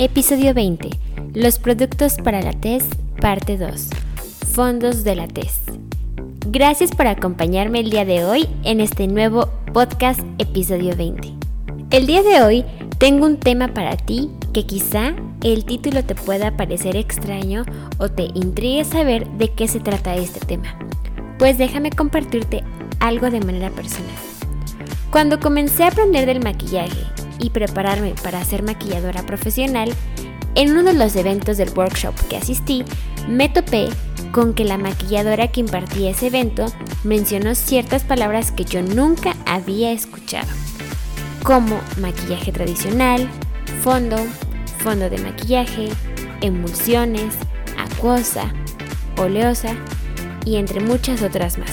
Episodio 20. Los productos para la TES, parte 2. Fondos de la TES. Gracias por acompañarme el día de hoy en este nuevo podcast episodio 20. El día de hoy tengo un tema para ti que quizá el título te pueda parecer extraño o te intrigue saber de qué se trata este tema. Pues déjame compartirte algo de manera personal. Cuando comencé a aprender del maquillaje y prepararme para ser maquilladora profesional, en uno de los eventos del workshop que asistí, me topé con que la maquilladora que impartía ese evento mencionó ciertas palabras que yo nunca había escuchado, como maquillaje tradicional, fondo, fondo de maquillaje, emulsiones, acuosa, oleosa y entre muchas otras más.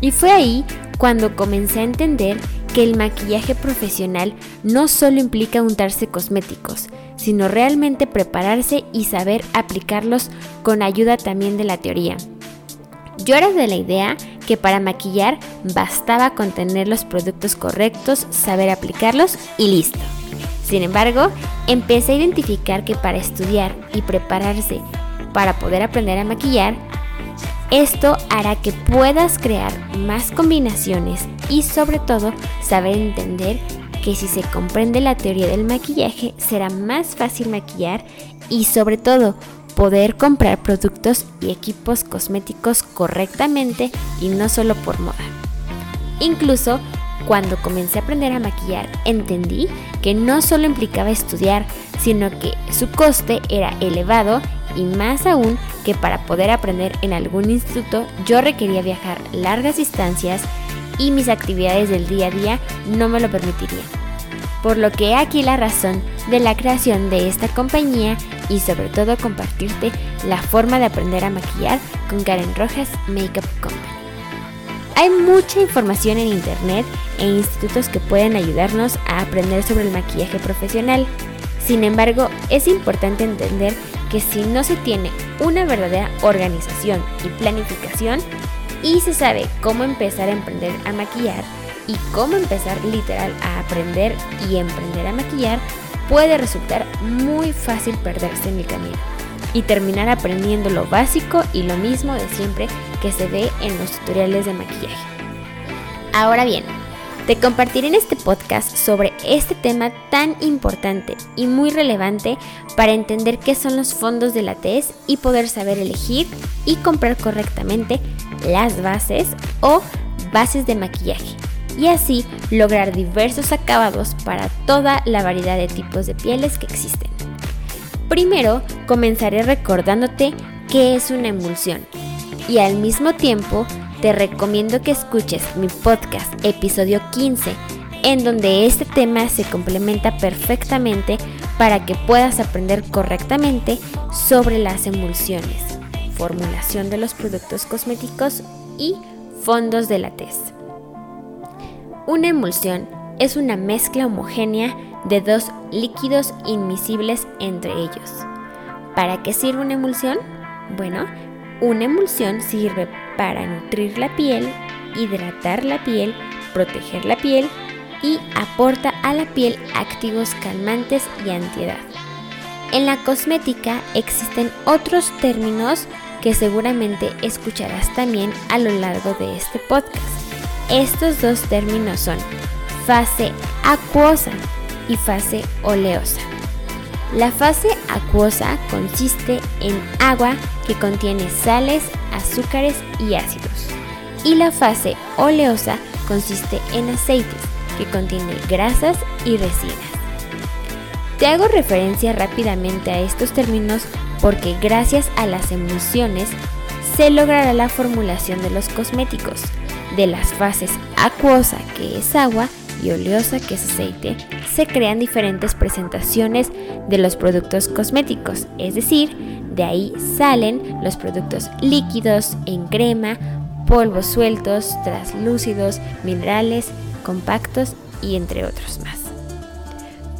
Y fue ahí cuando comencé a entender que el maquillaje profesional no solo implica untarse cosméticos, sino realmente prepararse y saber aplicarlos con ayuda también de la teoría. Yo era de la idea que para maquillar bastaba con tener los productos correctos, saber aplicarlos y listo. Sin embargo, empecé a identificar que para estudiar y prepararse para poder aprender a maquillar, esto hará que puedas crear más combinaciones y sobre todo saber entender que si se comprende la teoría del maquillaje será más fácil maquillar y sobre todo poder comprar productos y equipos cosméticos correctamente y no solo por moda. Incluso cuando comencé a aprender a maquillar entendí que no solo implicaba estudiar, sino que su coste era elevado y más aún que para poder aprender en algún instituto yo requería viajar largas distancias y mis actividades del día a día no me lo permitirían. Por lo que aquí la razón de la creación de esta compañía y sobre todo compartirte la forma de aprender a maquillar con Karen Rojas Makeup Company. Hay mucha información en internet e institutos que pueden ayudarnos a aprender sobre el maquillaje profesional. Sin embargo, es importante entender que si no se tiene una verdadera organización y planificación y se sabe cómo empezar a emprender a maquillar y cómo empezar literal a aprender y emprender a maquillar, puede resultar muy fácil perderse en el camino y terminar aprendiendo lo básico y lo mismo de siempre que se ve en los tutoriales de maquillaje. Ahora bien, te compartiré en este podcast sobre este tema tan importante y muy relevante para entender qué son los fondos de la TES y poder saber elegir y comprar correctamente las bases o bases de maquillaje y así lograr diversos acabados para toda la variedad de tipos de pieles que existen. Primero, comenzaré recordándote qué es una emulsión y al mismo tiempo te recomiendo que escuches mi podcast episodio 15 en donde este tema se complementa perfectamente para que puedas aprender correctamente sobre las emulsiones, formulación de los productos cosméticos y fondos de la tez. Una emulsión es una mezcla homogénea de dos líquidos inmisibles entre ellos. ¿Para qué sirve una emulsión? Bueno, una emulsión sirve para nutrir la piel, hidratar la piel, proteger la piel y aporta a la piel activos calmantes y antiedad. En la cosmética existen otros términos que seguramente escucharás también a lo largo de este podcast. Estos dos términos son fase acuosa y fase oleosa. La fase acuosa consiste en agua que contiene sales, azúcares y ácidos. Y la fase oleosa consiste en aceites que contiene grasas y resinas. Te hago referencia rápidamente a estos términos porque gracias a las emulsiones se logrará la formulación de los cosméticos, de las fases acuosa que es agua y oleosa que es aceite, se crean diferentes presentaciones de los productos cosméticos, es decir, de ahí salen los productos líquidos en crema, polvos sueltos, translúcidos, minerales, compactos y entre otros más.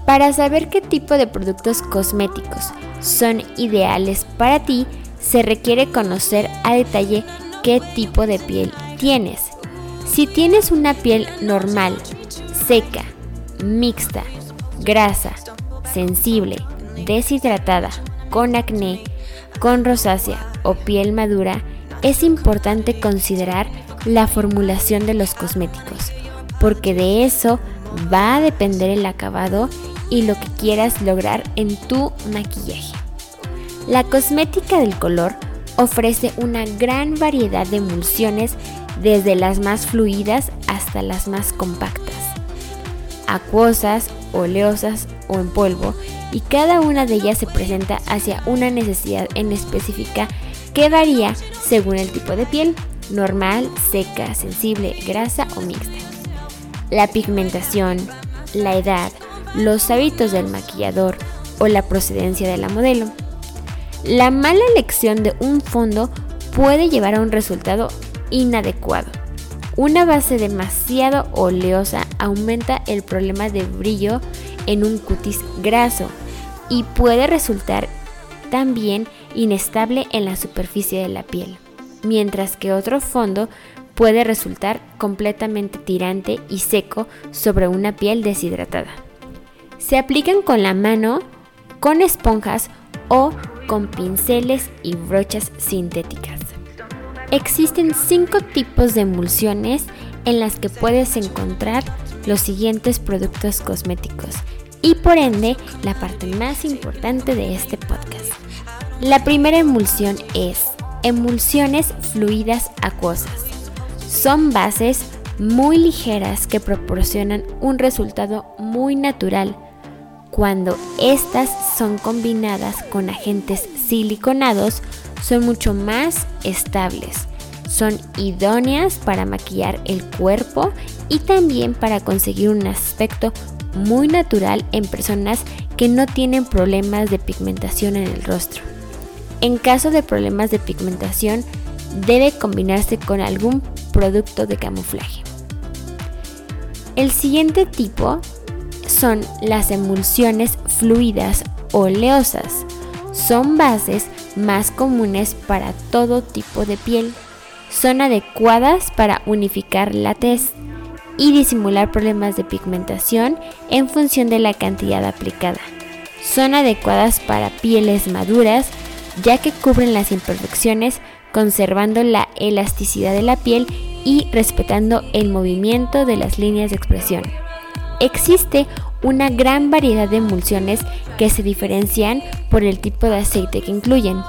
Para saber qué tipo de productos cosméticos son ideales para ti, se requiere conocer a detalle qué tipo de piel tienes. Si tienes una piel normal, seca, mixta, grasa, sensible, deshidratada, con acné, con rosácea o piel madura, es importante considerar la formulación de los cosméticos, porque de eso va a depender el acabado y lo que quieras lograr en tu maquillaje. La cosmética del color ofrece una gran variedad de emulsiones desde las más fluidas hasta las más compactas, acuosas, oleosas o en polvo y cada una de ellas se presenta hacia una necesidad en específica que varía según el tipo de piel, normal, seca, sensible, grasa o mixta. La pigmentación, la edad, los hábitos del maquillador o la procedencia de la modelo. La mala elección de un fondo puede llevar a un resultado inadecuado. Una base demasiado oleosa aumenta el problema de brillo en un cutis graso y puede resultar también inestable en la superficie de la piel, mientras que otro fondo puede resultar completamente tirante y seco sobre una piel deshidratada. Se aplican con la mano, con esponjas o con pinceles y brochas sintéticas. Existen cinco tipos de emulsiones en las que puedes encontrar los siguientes productos cosméticos y por ende la parte más importante de este podcast. La primera emulsión es emulsiones fluidas acuosas. Son bases muy ligeras que proporcionan un resultado muy natural cuando estas son combinadas con agentes siliconados son mucho más estables. Son idóneas para maquillar el cuerpo y también para conseguir un aspecto muy natural en personas que no tienen problemas de pigmentación en el rostro. En caso de problemas de pigmentación, debe combinarse con algún producto de camuflaje. El siguiente tipo son las emulsiones fluidas oleosas. Son bases más comunes para todo tipo de piel. Son adecuadas para unificar la tez y disimular problemas de pigmentación en función de la cantidad aplicada. Son adecuadas para pieles maduras ya que cubren las imperfecciones conservando la elasticidad de la piel y respetando el movimiento de las líneas de expresión. Existe una gran variedad de emulsiones que se diferencian por el tipo de aceite que incluyen,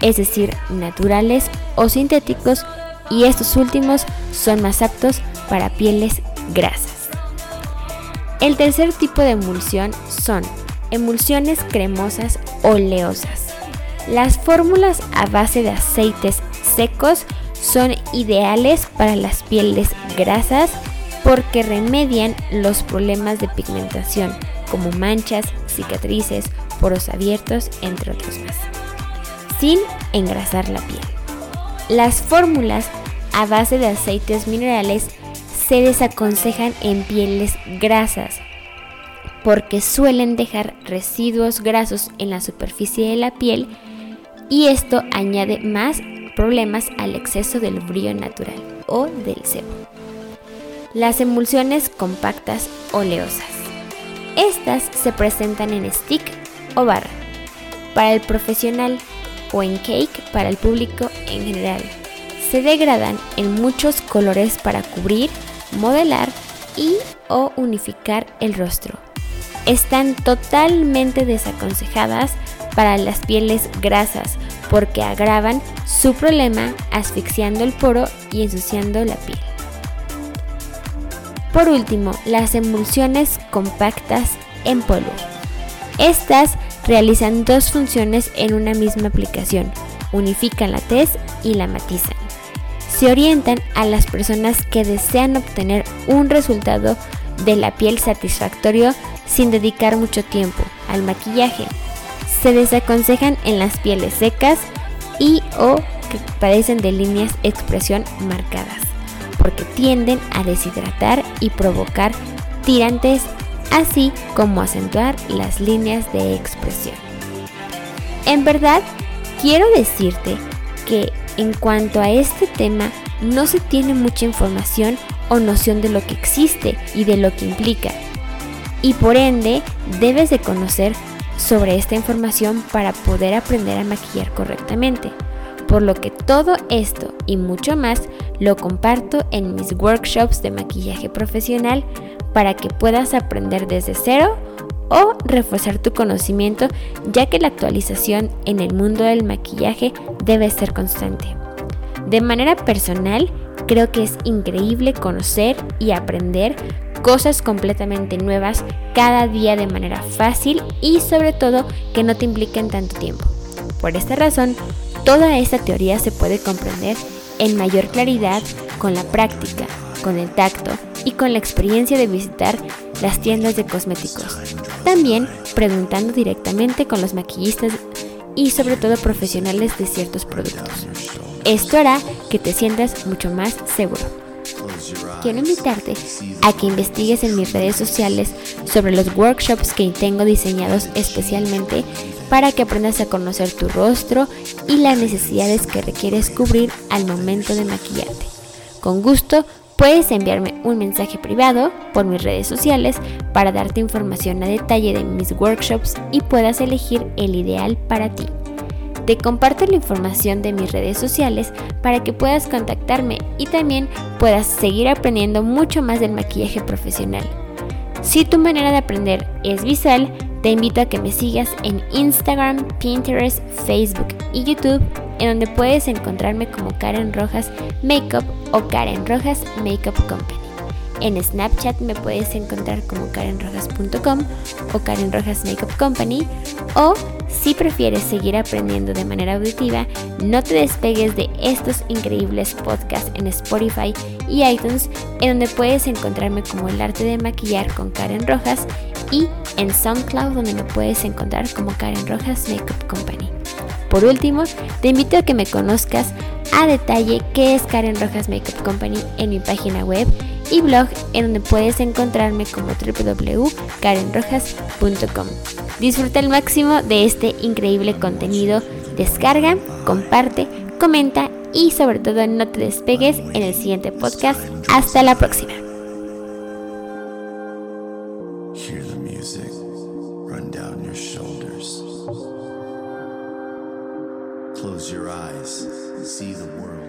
es decir, naturales o sintéticos, y estos últimos son más aptos para pieles grasas. El tercer tipo de emulsión son emulsiones cremosas oleosas. Las fórmulas a base de aceites secos son ideales para las pieles grasas porque remedian los problemas de pigmentación como manchas, cicatrices, poros abiertos, entre otros más, sin engrasar la piel. Las fórmulas a base de aceites minerales se desaconsejan en pieles grasas porque suelen dejar residuos grasos en la superficie de la piel y esto añade más problemas al exceso del brillo natural o del sebo. Las emulsiones compactas oleosas. Estas se presentan en stick o barra para el profesional o en cake para el público en general. Se degradan en muchos colores para cubrir, modelar y o unificar el rostro. Están totalmente desaconsejadas para las pieles grasas porque agravan su problema asfixiando el poro y ensuciando la piel. Por último, las emulsiones compactas en polvo. Estas realizan dos funciones en una misma aplicación, unifican la tez y la matizan. Se orientan a las personas que desean obtener un resultado de la piel satisfactorio sin dedicar mucho tiempo al maquillaje. Se desaconsejan en las pieles secas y o que padecen de líneas expresión marcadas porque tienden a deshidratar y provocar tirantes, así como acentuar las líneas de expresión. En verdad, quiero decirte que en cuanto a este tema no se tiene mucha información o noción de lo que existe y de lo que implica. Y por ende, debes de conocer sobre esta información para poder aprender a maquillar correctamente por lo que todo esto y mucho más lo comparto en mis workshops de maquillaje profesional para que puedas aprender desde cero o reforzar tu conocimiento ya que la actualización en el mundo del maquillaje debe ser constante. De manera personal, creo que es increíble conocer y aprender cosas completamente nuevas cada día de manera fácil y sobre todo que no te impliquen tanto tiempo. Por esta razón, Toda esta teoría se puede comprender en mayor claridad con la práctica, con el tacto y con la experiencia de visitar las tiendas de cosméticos. También preguntando directamente con los maquillistas y sobre todo profesionales de ciertos productos. Esto hará que te sientas mucho más seguro. Quiero invitarte a que investigues en mis redes sociales sobre los workshops que tengo diseñados especialmente para que aprendas a conocer tu rostro y las necesidades que requieres cubrir al momento de maquillarte. Con gusto puedes enviarme un mensaje privado por mis redes sociales para darte información a detalle de mis workshops y puedas elegir el ideal para ti. Te comparto la información de mis redes sociales para que puedas contactarme y también puedas seguir aprendiendo mucho más del maquillaje profesional. Si tu manera de aprender es visual, te invito a que me sigas en Instagram, Pinterest, Facebook y YouTube, en donde puedes encontrarme como Karen Rojas Makeup o Karen Rojas Makeup Company. En Snapchat me puedes encontrar como karenrojas.com o Karen Rojas Makeup Company. O si prefieres seguir aprendiendo de manera auditiva, no te despegues de estos increíbles podcasts en Spotify y iTunes, en donde puedes encontrarme como el arte de maquillar con Karen Rojas y en SoundCloud donde me puedes encontrar como Karen Rojas Makeup Company. Por último, te invito a que me conozcas a detalle qué es Karen Rojas Makeup Company en mi página web y blog en donde puedes encontrarme como www.karenrojas.com. Disfruta al máximo de este increíble contenido, descarga, comparte, comenta y sobre todo no te despegues en el siguiente podcast. Hasta la próxima. Close your eyes and see the world